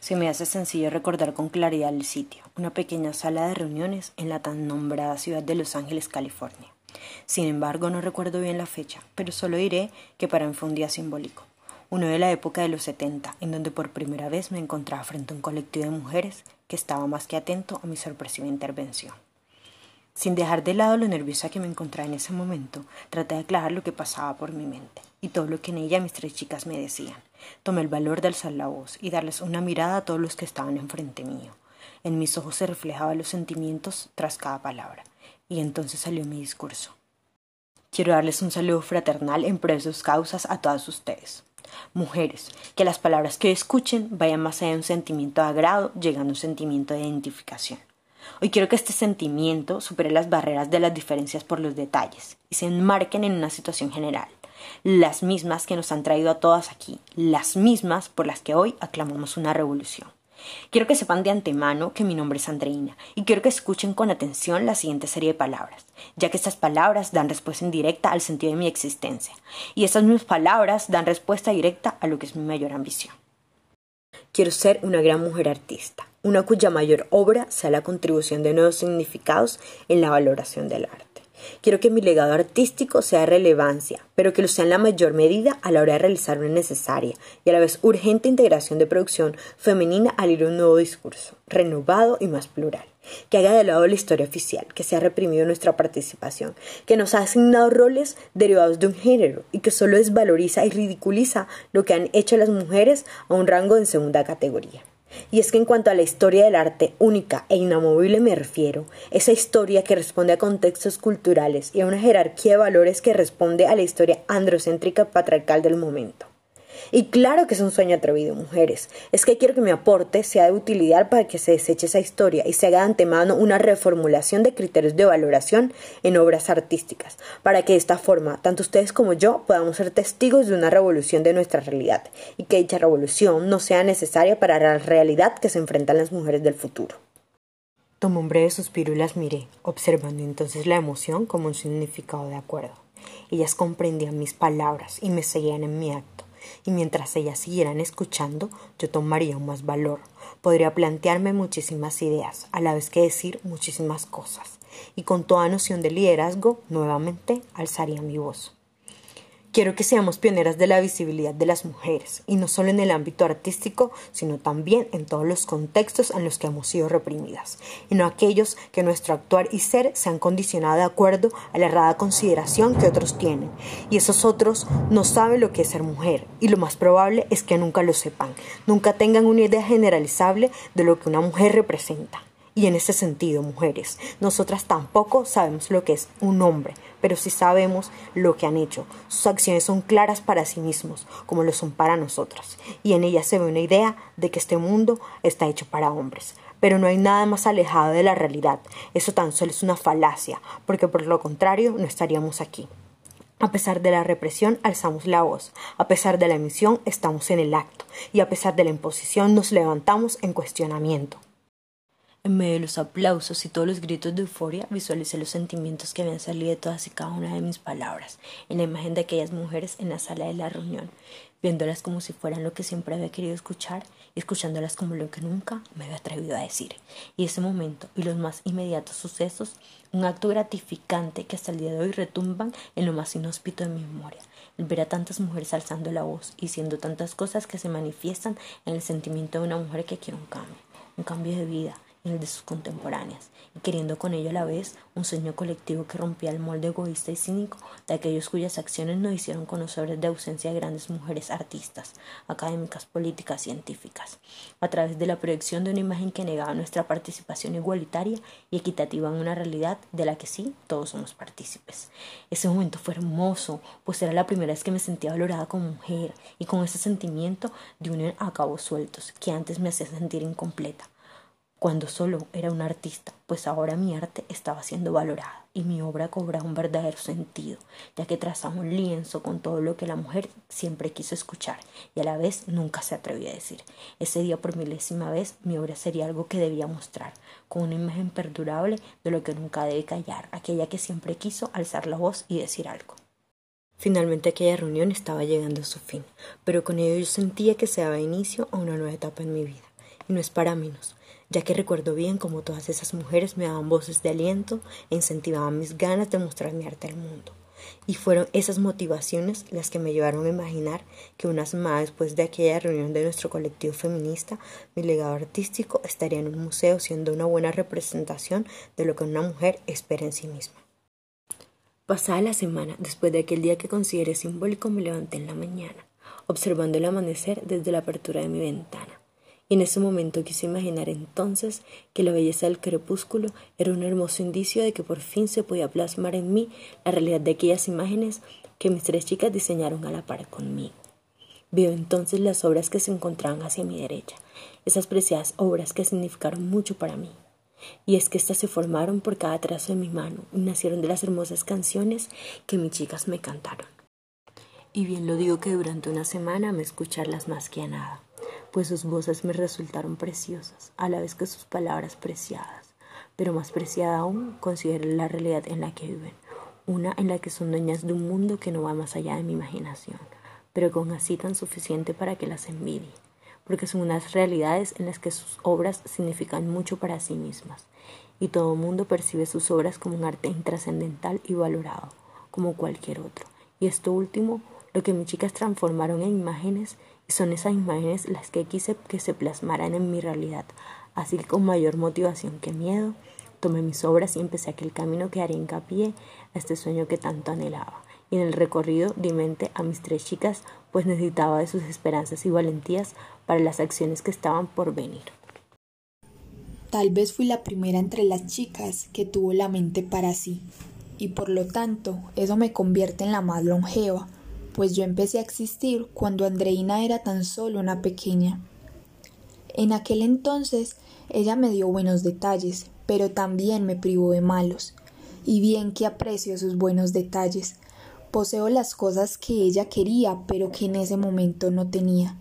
Se me hace sencillo recordar con claridad el sitio, una pequeña sala de reuniones en la tan nombrada ciudad de Los Ángeles, California. Sin embargo, no recuerdo bien la fecha, pero solo diré que para mí fue un día simbólico, uno de la época de los 70, en donde por primera vez me encontraba frente a un colectivo de mujeres que estaba más que atento a mi sorpresiva intervención. Sin dejar de lado lo nerviosa que me encontraba en ese momento, traté de aclarar lo que pasaba por mi mente y todo lo que en ella mis tres chicas me decían. Tomé el valor de alzar la voz y darles una mirada a todos los que estaban enfrente mío. En mis ojos se reflejaban los sentimientos tras cada palabra, y entonces salió mi discurso. Quiero darles un saludo fraternal en pro de sus causas a todas ustedes. Mujeres, que las palabras que escuchen vayan más allá de un sentimiento de agrado, llegando a un sentimiento de identificación. Hoy quiero que este sentimiento supere las barreras de las diferencias por los detalles y se enmarquen en una situación general, las mismas que nos han traído a todas aquí, las mismas por las que hoy aclamamos una revolución. Quiero que sepan de antemano que mi nombre es Andreina y quiero que escuchen con atención la siguiente serie de palabras, ya que estas palabras dan respuesta indirecta al sentido de mi existencia y estas mismas palabras dan respuesta directa a lo que es mi mayor ambición. Quiero ser una gran mujer artista, una cuya mayor obra sea la contribución de nuevos significados en la valoración del arte. Quiero que mi legado artístico sea de relevancia, pero que lo sea en la mayor medida a la hora de realizar una necesaria y a la vez urgente integración de producción femenina al ir a un nuevo discurso, renovado y más plural que haga de lado la historia oficial, que se ha reprimido nuestra participación, que nos ha asignado roles derivados de un género y que solo desvaloriza y ridiculiza lo que han hecho las mujeres a un rango en segunda categoría. Y es que en cuanto a la historia del arte única e inamovible me refiero, esa historia que responde a contextos culturales y a una jerarquía de valores que responde a la historia androcéntrica patriarcal del momento. Y claro que es un sueño atrevido, mujeres. Es que quiero que mi aporte sea de utilidad para que se deseche esa historia y se haga de antemano una reformulación de criterios de valoración en obras artísticas, para que de esta forma, tanto ustedes como yo podamos ser testigos de una revolución de nuestra realidad y que dicha revolución no sea necesaria para la realidad que se enfrentan las mujeres del futuro. Tomé un breve suspiro y las miré, observando entonces la emoción como un significado de acuerdo. Ellas comprendían mis palabras y me seguían en mi acto y mientras ellas siguieran escuchando, yo tomaría más valor. Podría plantearme muchísimas ideas, a la vez que decir muchísimas cosas, y con toda noción de liderazgo, nuevamente alzaría mi voz. Quiero que seamos pioneras de la visibilidad de las mujeres, y no solo en el ámbito artístico, sino también en todos los contextos en los que hemos sido reprimidas, y no aquellos que nuestro actuar y ser se han condicionado de acuerdo a la errada consideración que otros tienen, y esos otros no saben lo que es ser mujer, y lo más probable es que nunca lo sepan, nunca tengan una idea generalizable de lo que una mujer representa. Y en ese sentido, mujeres, nosotras tampoco sabemos lo que es un hombre, pero sí sabemos lo que han hecho. Sus acciones son claras para sí mismos, como lo son para nosotras. Y en ellas se ve una idea de que este mundo está hecho para hombres. Pero no hay nada más alejado de la realidad. Eso tan solo es una falacia, porque por lo contrario no estaríamos aquí. A pesar de la represión, alzamos la voz. A pesar de la emisión, estamos en el acto. Y a pesar de la imposición, nos levantamos en cuestionamiento. En medio de los aplausos y todos los gritos de euforia, visualicé los sentimientos que habían salido de todas y cada una de mis palabras, en la imagen de aquellas mujeres en la sala de la reunión, viéndolas como si fueran lo que siempre había querido escuchar y escuchándolas como lo que nunca me había atrevido a decir. Y ese momento y los más inmediatos sucesos, un acto gratificante que hasta el día de hoy retumban en lo más inhóspito de mi memoria. El ver a tantas mujeres alzando la voz y diciendo tantas cosas que se manifiestan en el sentimiento de una mujer que quiere un cambio, un cambio de vida, y el de sus contemporáneas, y queriendo con ello a la vez un sueño colectivo que rompía el molde egoísta y cínico de aquellos cuyas acciones no hicieron conocedores de ausencia de grandes mujeres artistas, académicas, políticas, científicas, a través de la proyección de una imagen que negaba nuestra participación igualitaria y equitativa en una realidad de la que sí todos somos partícipes. Ese momento fue hermoso, pues era la primera vez que me sentía valorada como mujer y con ese sentimiento de unión a cabos sueltos que antes me hacía sentir incompleta cuando solo era un artista, pues ahora mi arte estaba siendo valorada y mi obra cobraba un verdadero sentido, ya que trazaba un lienzo con todo lo que la mujer siempre quiso escuchar y a la vez nunca se atrevió a decir. Ese día por milésima vez mi obra sería algo que debía mostrar, con una imagen perdurable de lo que nunca debe callar, aquella que siempre quiso alzar la voz y decir algo. Finalmente aquella reunión estaba llegando a su fin, pero con ello yo sentía que se daba inicio a una nueva etapa en mi vida y no es para menos, ya que recuerdo bien cómo todas esas mujeres me daban voces de aliento e incentivaban mis ganas de mostrar mi arte al mundo. Y fueron esas motivaciones las que me llevaron a imaginar que una semana después de aquella reunión de nuestro colectivo feminista, mi legado artístico estaría en un museo siendo una buena representación de lo que una mujer espera en sí misma. Pasada la semana, después de aquel día que consideré simbólico, me levanté en la mañana, observando el amanecer desde la apertura de mi ventana y en ese momento quise imaginar entonces que la belleza del crepúsculo era un hermoso indicio de que por fin se podía plasmar en mí la realidad de aquellas imágenes que mis tres chicas diseñaron a la par conmigo. Veo entonces las obras que se encontraban hacia mi derecha, esas preciadas obras que significaron mucho para mí. Y es que éstas se formaron por cada trazo de mi mano y nacieron de las hermosas canciones que mis chicas me cantaron. Y bien lo digo que durante una semana me escucharlas más que a nada pues sus voces me resultaron preciosas, a la vez que sus palabras preciadas. Pero más preciada aún considero la realidad en la que viven, una en la que son dueñas de un mundo que no va más allá de mi imaginación, pero con así tan suficiente para que las envidie, porque son unas realidades en las que sus obras significan mucho para sí mismas, y todo mundo percibe sus obras como un arte intrascendental y valorado, como cualquier otro. Y esto último, lo que mis chicas transformaron en imágenes, son esas imágenes las que quise que se plasmaran en mi realidad. Así que con mayor motivación que miedo, tomé mis obras y empecé aquel camino que haría hincapié a este sueño que tanto anhelaba. Y en el recorrido di mente a mis tres chicas, pues necesitaba de sus esperanzas y valentías para las acciones que estaban por venir. Tal vez fui la primera entre las chicas que tuvo la mente para sí, y por lo tanto eso me convierte en la más longeva, pues yo empecé a existir cuando Andreina era tan solo una pequeña. En aquel entonces ella me dio buenos detalles, pero también me privó de malos. Y bien que aprecio sus buenos detalles. Poseo las cosas que ella quería, pero que en ese momento no tenía.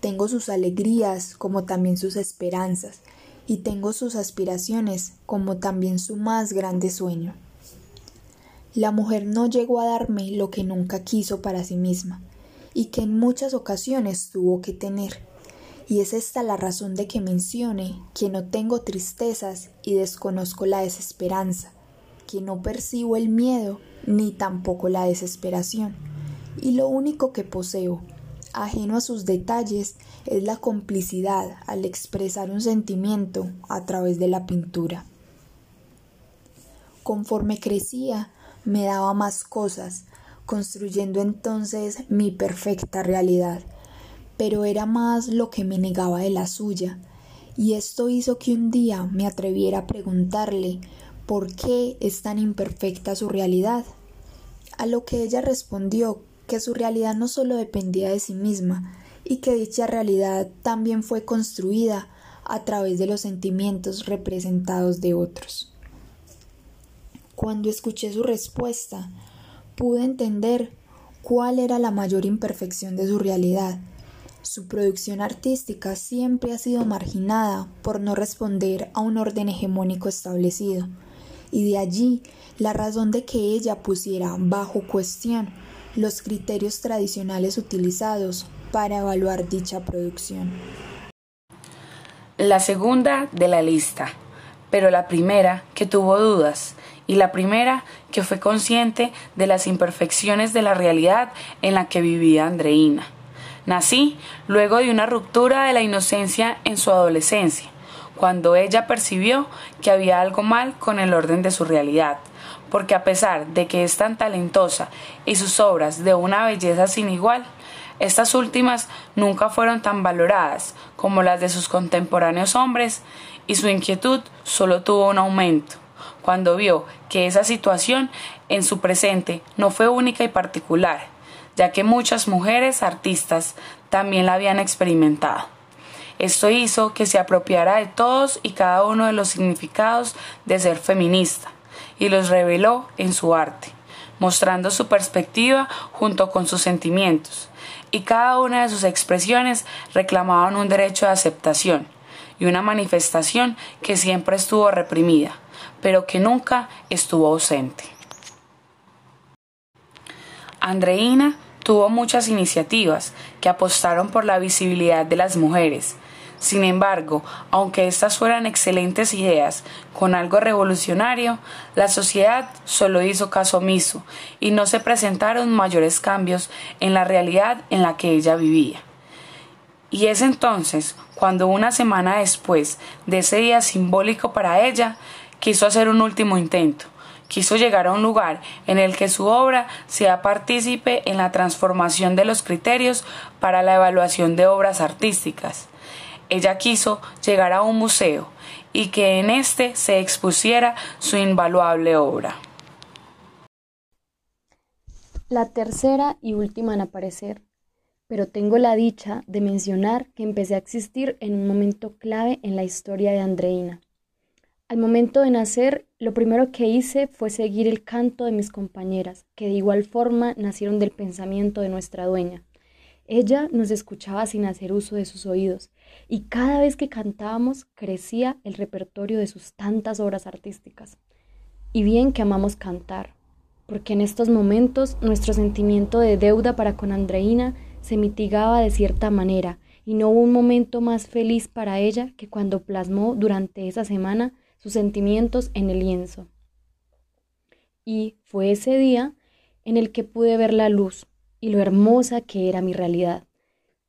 Tengo sus alegrías como también sus esperanzas, y tengo sus aspiraciones como también su más grande sueño. La mujer no llegó a darme lo que nunca quiso para sí misma y que en muchas ocasiones tuvo que tener. Y es esta la razón de que mencione que no tengo tristezas y desconozco la desesperanza, que no percibo el miedo ni tampoco la desesperación. Y lo único que poseo, ajeno a sus detalles, es la complicidad al expresar un sentimiento a través de la pintura. Conforme crecía, me daba más cosas, construyendo entonces mi perfecta realidad, pero era más lo que me negaba de la suya, y esto hizo que un día me atreviera a preguntarle por qué es tan imperfecta su realidad, a lo que ella respondió que su realidad no solo dependía de sí misma, y que dicha realidad también fue construida a través de los sentimientos representados de otros. Cuando escuché su respuesta, pude entender cuál era la mayor imperfección de su realidad. Su producción artística siempre ha sido marginada por no responder a un orden hegemónico establecido, y de allí la razón de que ella pusiera bajo cuestión los criterios tradicionales utilizados para evaluar dicha producción. La segunda de la lista, pero la primera que tuvo dudas y la primera que fue consciente de las imperfecciones de la realidad en la que vivía Andreina. Nací luego de una ruptura de la inocencia en su adolescencia, cuando ella percibió que había algo mal con el orden de su realidad, porque a pesar de que es tan talentosa y sus obras de una belleza sin igual, estas últimas nunca fueron tan valoradas como las de sus contemporáneos hombres y su inquietud solo tuvo un aumento cuando vio que esa situación en su presente no fue única y particular, ya que muchas mujeres artistas también la habían experimentado. Esto hizo que se apropiara de todos y cada uno de los significados de ser feminista y los reveló en su arte, mostrando su perspectiva junto con sus sentimientos, y cada una de sus expresiones reclamaban un derecho de aceptación y una manifestación que siempre estuvo reprimida, pero que nunca estuvo ausente. Andreina tuvo muchas iniciativas que apostaron por la visibilidad de las mujeres. Sin embargo, aunque estas fueran excelentes ideas con algo revolucionario, la sociedad solo hizo caso omiso y no se presentaron mayores cambios en la realidad en la que ella vivía. Y es entonces cuando una semana después de ese día simbólico para ella, quiso hacer un último intento, quiso llegar a un lugar en el que su obra sea partícipe en la transformación de los criterios para la evaluación de obras artísticas. Ella quiso llegar a un museo y que en éste se expusiera su invaluable obra. La tercera y última en aparecer, pero tengo la dicha de mencionar que empecé a existir en un momento clave en la historia de Andreina. Al momento de nacer, lo primero que hice fue seguir el canto de mis compañeras, que de igual forma nacieron del pensamiento de nuestra dueña. Ella nos escuchaba sin hacer uso de sus oídos, y cada vez que cantábamos crecía el repertorio de sus tantas obras artísticas. Y bien que amamos cantar, porque en estos momentos nuestro sentimiento de deuda para con Andreina se mitigaba de cierta manera, y no hubo un momento más feliz para ella que cuando plasmó durante esa semana sus sentimientos en el lienzo. Y fue ese día en el que pude ver la luz, y lo hermosa que era mi realidad.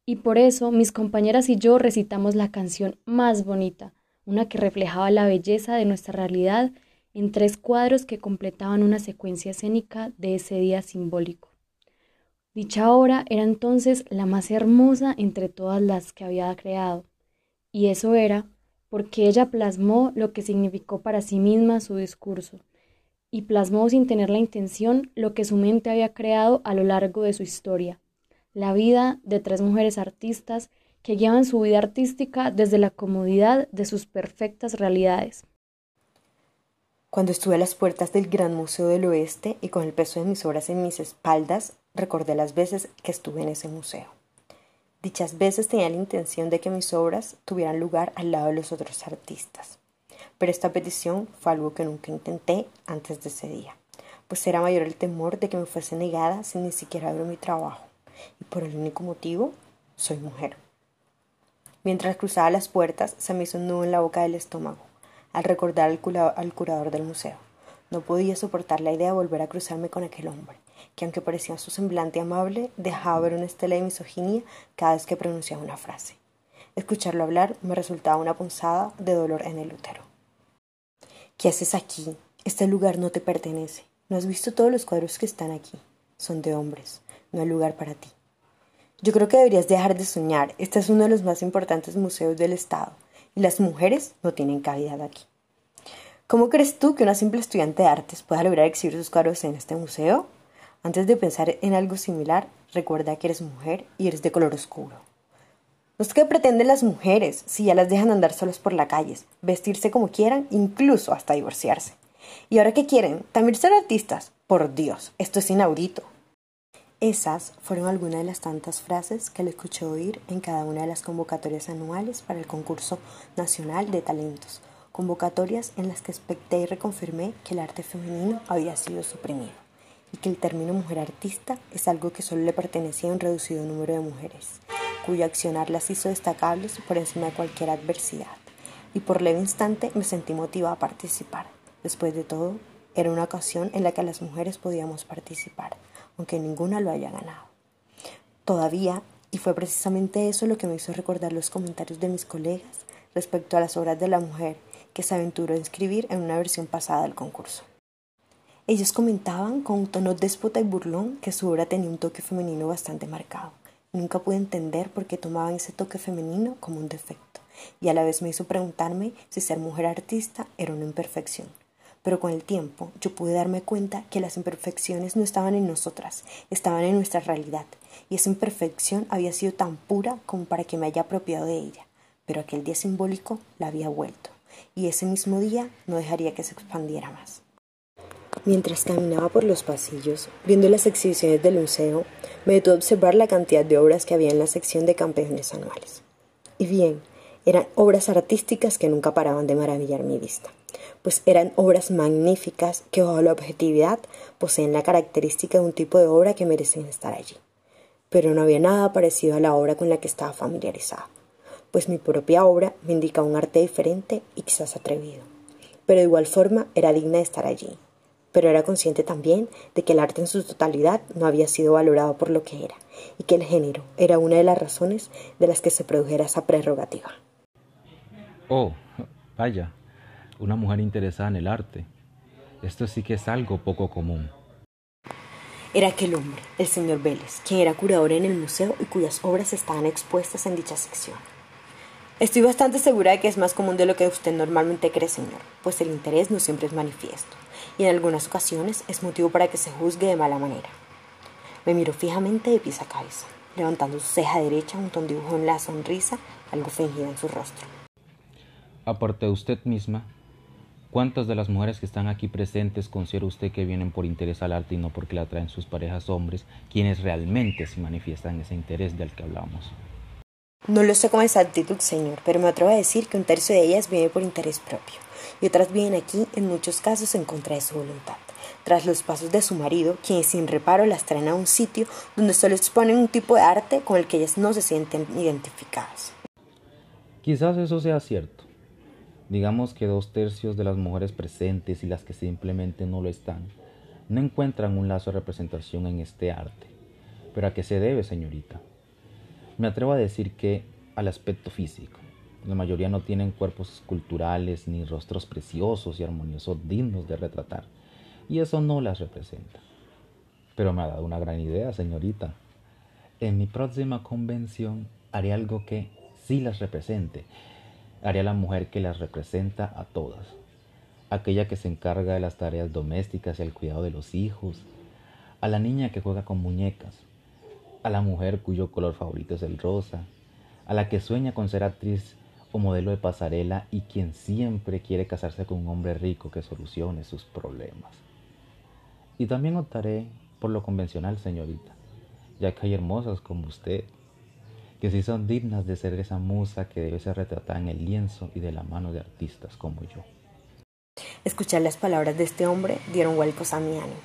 Y por eso mis compañeras y yo recitamos la canción más bonita, una que reflejaba la belleza de nuestra realidad en tres cuadros que completaban una secuencia escénica de ese día simbólico. Dicha obra era entonces la más hermosa entre todas las que había creado, y eso era porque ella plasmó lo que significó para sí misma su discurso, y plasmó sin tener la intención lo que su mente había creado a lo largo de su historia, la vida de tres mujeres artistas que llevan su vida artística desde la comodidad de sus perfectas realidades. Cuando estuve a las puertas del Gran Museo del Oeste y con el peso de mis obras en mis espaldas, recordé las veces que estuve en ese museo. Dichas veces tenía la intención de que mis obras tuvieran lugar al lado de los otros artistas pero esta petición fue algo que nunca intenté antes de ese día, pues era mayor el temor de que me fuese negada sin ni siquiera ver mi trabajo, y por el único motivo, soy mujer. Mientras cruzaba las puertas, se me hizo un nudo en la boca del estómago, al recordar al, curador del museo. No podía soportar la idea de volver a cruzarme con aquel hombre, que aunque parecía su semblante amable, dejaba ver una estela de misoginia cada vez que pronunciaba una frase. Escucharlo hablar me resultaba una punzada de dolor en el útero. ¿Qué haces aquí? Este lugar no te pertenece. ¿No has visto todos los cuadros que están aquí? Son de hombres. No hay lugar para ti. Yo creo que deberías dejar de soñar. Este es uno de los más importantes museos del Estado. Y las mujeres no tienen cavidad aquí. ¿Cómo crees tú que una simple estudiante de artes pueda lograr exhibir sus cuadros en este museo? Antes de pensar en algo similar, recuerda que eres mujer y eres de color oscuro. No sé qué pretenden las mujeres si ya las dejan andar solas por la calle, vestirse como quieran, incluso hasta divorciarse. ¿Y ahora qué quieren? ¿También ser artistas? Por Dios, esto es inaudito. Esas fueron algunas de las tantas frases que le escuché oír en cada una de las convocatorias anuales para el concurso nacional de talentos, convocatorias en las que expecté y reconfirmé que el arte femenino había sido suprimido y que el término mujer artista es algo que solo le pertenecía a un reducido número de mujeres cuyo accionar las hizo destacables por encima de cualquier adversidad, y por leve instante me sentí motivada a participar. Después de todo, era una ocasión en la que las mujeres podíamos participar, aunque ninguna lo haya ganado. Todavía, y fue precisamente eso lo que me hizo recordar los comentarios de mis colegas respecto a las obras de la mujer que se aventuró a inscribir en una versión pasada del concurso. Ellos comentaban con un tono déspota y burlón que su obra tenía un toque femenino bastante marcado Nunca pude entender por qué tomaban ese toque femenino como un defecto, y a la vez me hizo preguntarme si ser mujer artista era una imperfección. Pero con el tiempo yo pude darme cuenta que las imperfecciones no estaban en nosotras, estaban en nuestra realidad, y esa imperfección había sido tan pura como para que me haya apropiado de ella. Pero aquel día simbólico la había vuelto, y ese mismo día no dejaría que se expandiera más. Mientras caminaba por los pasillos, viendo las exhibiciones del museo, me detuve a observar la cantidad de obras que había en la sección de campeones anuales. Y bien, eran obras artísticas que nunca paraban de maravillar mi vista, pues eran obras magníficas que bajo la objetividad poseen la característica de un tipo de obra que merecen estar allí. Pero no había nada parecido a la obra con la que estaba familiarizada. pues mi propia obra me indica un arte diferente y quizás atrevido. Pero de igual forma era digna de estar allí. Pero era consciente también de que el arte en su totalidad no había sido valorado por lo que era, y que el género era una de las razones de las que se produjera esa prerrogativa. Oh, vaya, una mujer interesada en el arte. Esto sí que es algo poco común. Era aquel hombre, el señor Vélez, quien era curador en el museo y cuyas obras estaban expuestas en dicha sección. Estoy bastante segura de que es más común de lo que usted normalmente cree, señor, pues el interés no siempre es manifiesto, y en algunas ocasiones es motivo para que se juzgue de mala manera. Me miró fijamente de pies a cabeza, levantando su ceja derecha junto a un dibujo en la sonrisa, algo fingida en su rostro. Aparte de usted misma, ¿cuántas de las mujeres que están aquí presentes considera usted que vienen por interés al arte y no porque la traen sus parejas hombres, quienes realmente se manifiestan ese interés del que hablamos? No lo sé con exactitud, señor, pero me atrevo a decir que un tercio de ellas viene por interés propio, y otras vienen aquí, en muchos casos, en contra de su voluntad, tras los pasos de su marido, quien sin reparo las traen a un sitio donde solo exponen un tipo de arte con el que ellas no se sienten identificadas. Quizás eso sea cierto. Digamos que dos tercios de las mujeres presentes y las que simplemente no lo están, no encuentran un lazo de representación en este arte. ¿Pero a qué se debe, señorita? Me atrevo a decir que al aspecto físico. La mayoría no tienen cuerpos esculturales ni rostros preciosos y armoniosos dignos de retratar, y eso no las representa. Pero me ha dado una gran idea, señorita. En mi próxima convención haré algo que sí las represente. Haré a la mujer que las representa a todas. Aquella que se encarga de las tareas domésticas y el cuidado de los hijos. A la niña que juega con muñecas a la mujer cuyo color favorito es el rosa, a la que sueña con ser actriz o modelo de pasarela y quien siempre quiere casarse con un hombre rico que solucione sus problemas. Y también optaré por lo convencional, señorita, ya que hay hermosas como usted, que sí son dignas de ser esa musa que debe ser retratada en el lienzo y de la mano de artistas como yo. Escuchar las palabras de este hombre dieron vuelcos a mi ánimo.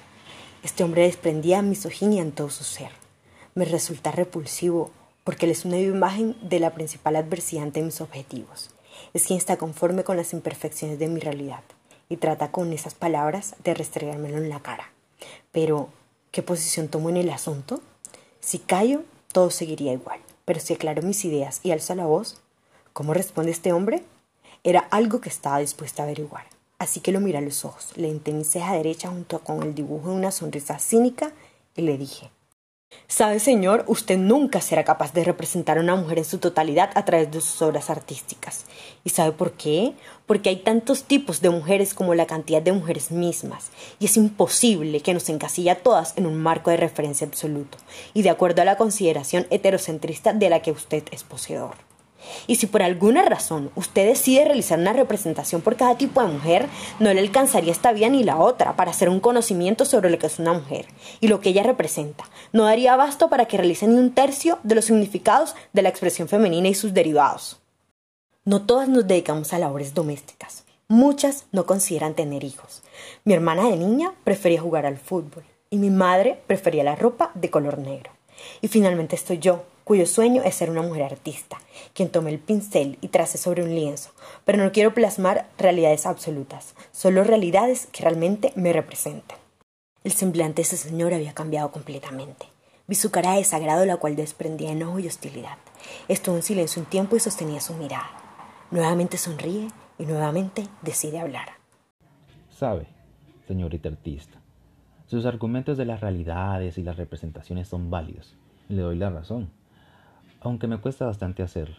Este hombre desprendía misoginia en todo su ser me resulta repulsivo porque él es una imagen de la principal adversidad ante mis objetivos. Es quien está conforme con las imperfecciones de mi realidad y trata con esas palabras de restregármelo en la cara. Pero, ¿qué posición tomo en el asunto? Si callo, todo seguiría igual. Pero si aclaro mis ideas y alzo la voz, ¿cómo responde este hombre? Era algo que estaba dispuesta a averiguar. Así que lo miré a los ojos, le enté mi ceja derecha junto con el dibujo de una sonrisa cínica y le dije Sabe, señor, usted nunca será capaz de representar a una mujer en su totalidad a través de sus obras artísticas. ¿Y sabe por qué? Porque hay tantos tipos de mujeres como la cantidad de mujeres mismas, y es imposible que nos encasille a todas en un marco de referencia absoluto, y de acuerdo a la consideración heterocentrista de la que usted es poseedor. Y si por alguna razón usted decide realizar una representación por cada tipo de mujer, no le alcanzaría esta vía ni la otra para hacer un conocimiento sobre lo que es una mujer y lo que ella representa. No daría abasto para que realice ni un tercio de los significados de la expresión femenina y sus derivados. No todas nos dedicamos a labores domésticas. Muchas no consideran tener hijos. Mi hermana de niña prefería jugar al fútbol y mi madre prefería la ropa de color negro. Y finalmente estoy yo, cuyo sueño es ser una mujer artista, quien tome el pincel y trace sobre un lienzo, pero no quiero plasmar realidades absolutas, solo realidades que realmente me representen. El semblante de ese señor había cambiado completamente. Vi su cara de desagrado, la cual desprendía enojo y hostilidad. Estuvo en silencio un tiempo y sostenía su mirada. Nuevamente sonríe y nuevamente decide hablar. Sabe, señorita artista, sus argumentos de las realidades y las representaciones son válidos. Le doy la razón aunque me cuesta bastante hacerlo.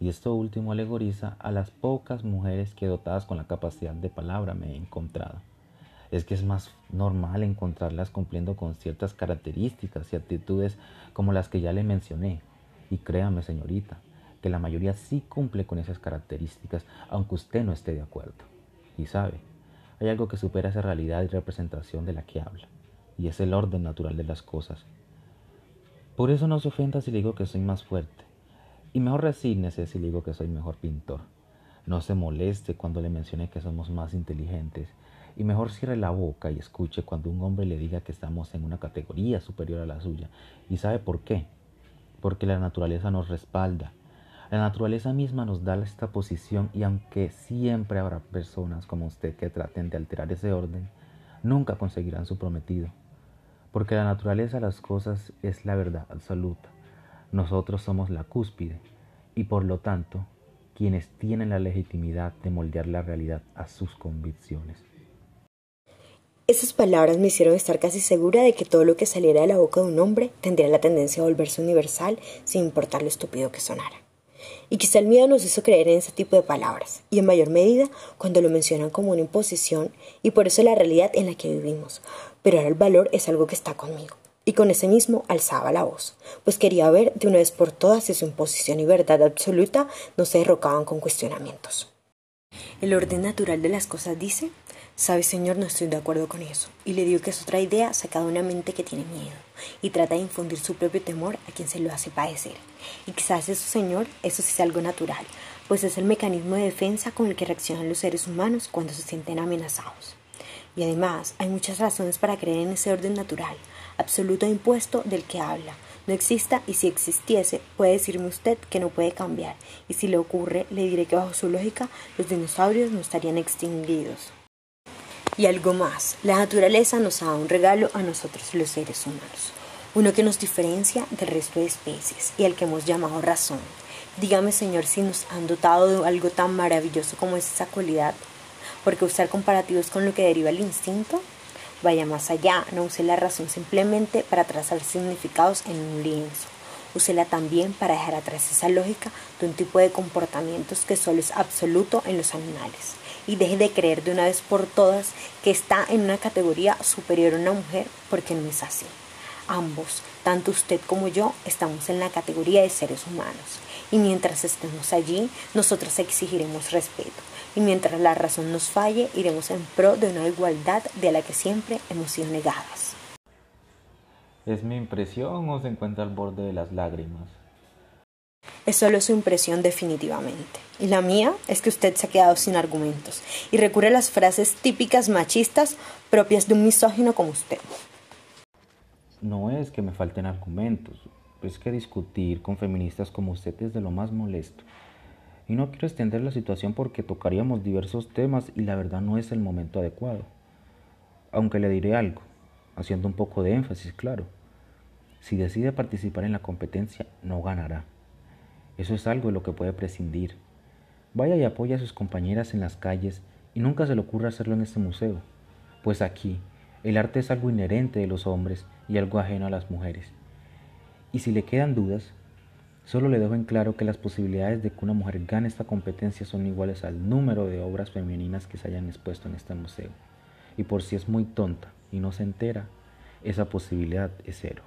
Y esto último alegoriza a las pocas mujeres que dotadas con la capacidad de palabra me he encontrado. Es que es más normal encontrarlas cumpliendo con ciertas características y actitudes como las que ya le mencioné. Y créame, señorita, que la mayoría sí cumple con esas características, aunque usted no esté de acuerdo. Y sabe, hay algo que supera esa realidad y representación de la que habla, y es el orden natural de las cosas por eso no se ofenda si le digo que soy más fuerte. Y mejor resígnese si le digo que soy mejor pintor. No se moleste cuando le mencione que somos más inteligentes. Y mejor cierre la boca y escuche cuando un hombre le diga que estamos en una categoría superior a la suya. ¿Y sabe por qué? Porque la naturaleza nos respalda. La naturaleza misma nos da esta posición y aunque siempre habrá personas como usted que traten de alterar ese orden, nunca conseguirán su prometido. Porque la naturaleza de las cosas es la verdad absoluta. Nosotros somos la cúspide y por lo tanto quienes tienen la legitimidad de moldear la realidad a sus convicciones. Esas palabras me hicieron estar casi segura de que todo lo que saliera de la boca de un hombre tendría la tendencia a volverse universal sin importar lo estúpido que sonara. Y quizá el miedo nos hizo creer en ese tipo de palabras, y en mayor medida cuando lo mencionan como una imposición, y por eso la realidad en la que vivimos. Pero ahora el valor es algo que está conmigo. Y con ese mismo alzaba la voz, pues quería ver de una vez por todas si su imposición y verdad absoluta no se derrocaban con cuestionamientos. El orden natural de las cosas dice Sabe, Señor, no estoy de acuerdo con eso. Y le digo que es otra idea sacada de una mente que tiene miedo y trata de infundir su propio temor a quien se lo hace padecer. Y quizás eso, Señor, eso sí es algo natural, pues es el mecanismo de defensa con el que reaccionan los seres humanos cuando se sienten amenazados. Y además, hay muchas razones para creer en ese orden natural, absoluto e impuesto del que habla. No exista y si existiese, puede decirme usted que no puede cambiar. Y si le ocurre, le diré que bajo su lógica, los dinosaurios no estarían extinguidos. Y algo más, la naturaleza nos da un regalo a nosotros los seres humanos, uno que nos diferencia del resto de especies y al que hemos llamado razón. Dígame, Señor, si nos han dotado de algo tan maravilloso como es esa cualidad, porque usar comparativos con lo que deriva el instinto, vaya más allá, no use la razón simplemente para trazar significados en un lienzo. Úsela también para dejar atrás esa lógica de un tipo de comportamientos que solo es absoluto en los animales y deje de creer de una vez por todas que está en una categoría superior a una mujer porque no es así. Ambos, tanto usted como yo, estamos en la categoría de seres humanos y mientras estemos allí, nosotros exigiremos respeto y mientras la razón nos falle, iremos en pro de una igualdad de la que siempre hemos sido negadas. ¿Es mi impresión o se encuentra al borde de las lágrimas? Es solo su impresión definitivamente. Y la mía es que usted se ha quedado sin argumentos y recurre a las frases típicas machistas propias de un misógino como usted. No es que me falten argumentos, es que discutir con feministas como usted es de lo más molesto. Y no quiero extender la situación porque tocaríamos diversos temas y la verdad no es el momento adecuado. Aunque le diré algo, haciendo un poco de énfasis, claro. Si decide participar en la competencia, no ganará. Eso es algo de lo que puede prescindir. Vaya y apoya a sus compañeras en las calles y nunca se le ocurra hacerlo en este museo, pues aquí el arte es algo inherente de los hombres y algo ajeno a las mujeres. Y si le quedan dudas, solo le dejo en claro que las posibilidades de que una mujer gane esta competencia son iguales al número de obras femeninas que se hayan expuesto en este museo. Y por si es muy tonta y no se entera, esa posibilidad es cero.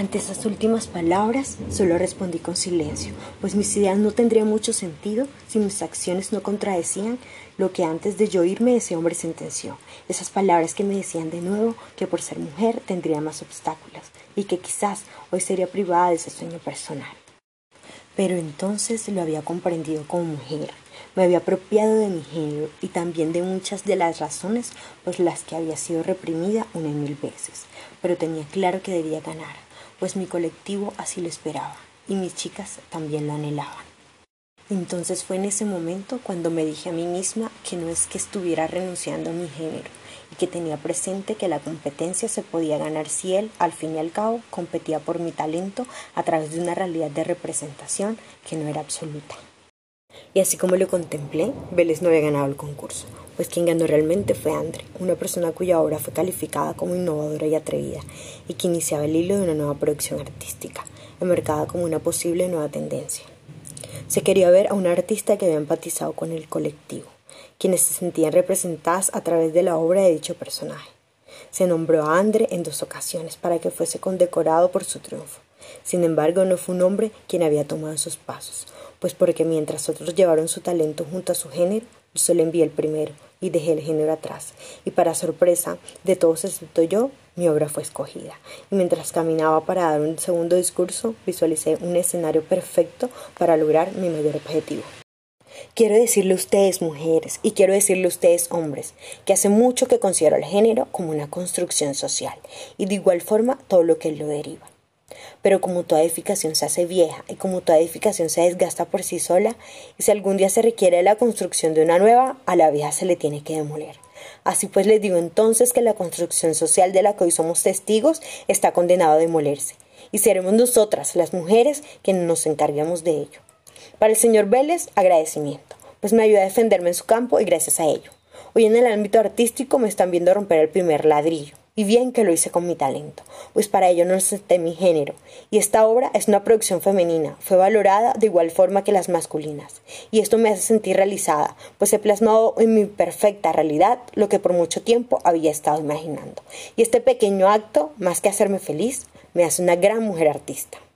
Ante esas últimas palabras, solo respondí con silencio, pues mis ideas no tendrían mucho sentido si mis acciones no contradecían lo que antes de yo irme ese hombre sentenció. Esas palabras que me decían de nuevo que por ser mujer tendría más obstáculos y que quizás hoy sería privada de ese sueño personal. Pero entonces lo había comprendido como mujer, me había apropiado de mi género y también de muchas de las razones por las que había sido reprimida una mil veces, pero tenía claro que debía ganar pues mi colectivo así lo esperaba y mis chicas también lo anhelaban. Entonces fue en ese momento cuando me dije a mí misma que no es que estuviera renunciando a mi género y que tenía presente que la competencia se podía ganar si él, al fin y al cabo, competía por mi talento a través de una realidad de representación que no era absoluta. Y así como lo contemplé, Vélez no había ganado el concurso, pues quien ganó realmente fue Andre, una persona cuya obra fue calificada como innovadora y atrevida, y que iniciaba el hilo de una nueva producción artística, enmarcada como una posible nueva tendencia. Se quería ver a una artista que había empatizado con el colectivo, quienes se sentían representadas a través de la obra de dicho personaje. Se nombró a Andre en dos ocasiones para que fuese condecorado por su triunfo. Sin embargo, no fue un hombre quien había tomado sus pasos, pues porque mientras otros llevaron su talento junto a su género, yo solo envié el primero y dejé el género atrás. Y para sorpresa de todos excepto yo, mi obra fue escogida. Y mientras caminaba para dar un segundo discurso, visualicé un escenario perfecto para lograr mi mayor objetivo. Quiero decirle a ustedes mujeres y quiero decirle a ustedes hombres que hace mucho que considero el género como una construcción social y de igual forma todo lo que lo deriva. Pero como toda edificación se hace vieja y como toda edificación se desgasta por sí sola, y si algún día se requiere la construcción de una nueva, a la vieja se le tiene que demoler. Así pues les digo entonces que la construcción social de la que hoy somos testigos está condenada a demolerse, y seremos nosotras, las mujeres, quienes nos encarguemos de ello. Para el señor Vélez, agradecimiento, pues me ayuda a defenderme en su campo y gracias a ello. Hoy en el ámbito artístico me están viendo romper el primer ladrillo, y bien que lo hice con mi talento, pues para ello no necesité mi género, y esta obra es una producción femenina, fue valorada de igual forma que las masculinas, y esto me hace sentir realizada, pues he plasmado en mi perfecta realidad lo que por mucho tiempo había estado imaginando, y este pequeño acto, más que hacerme feliz, me hace una gran mujer artista.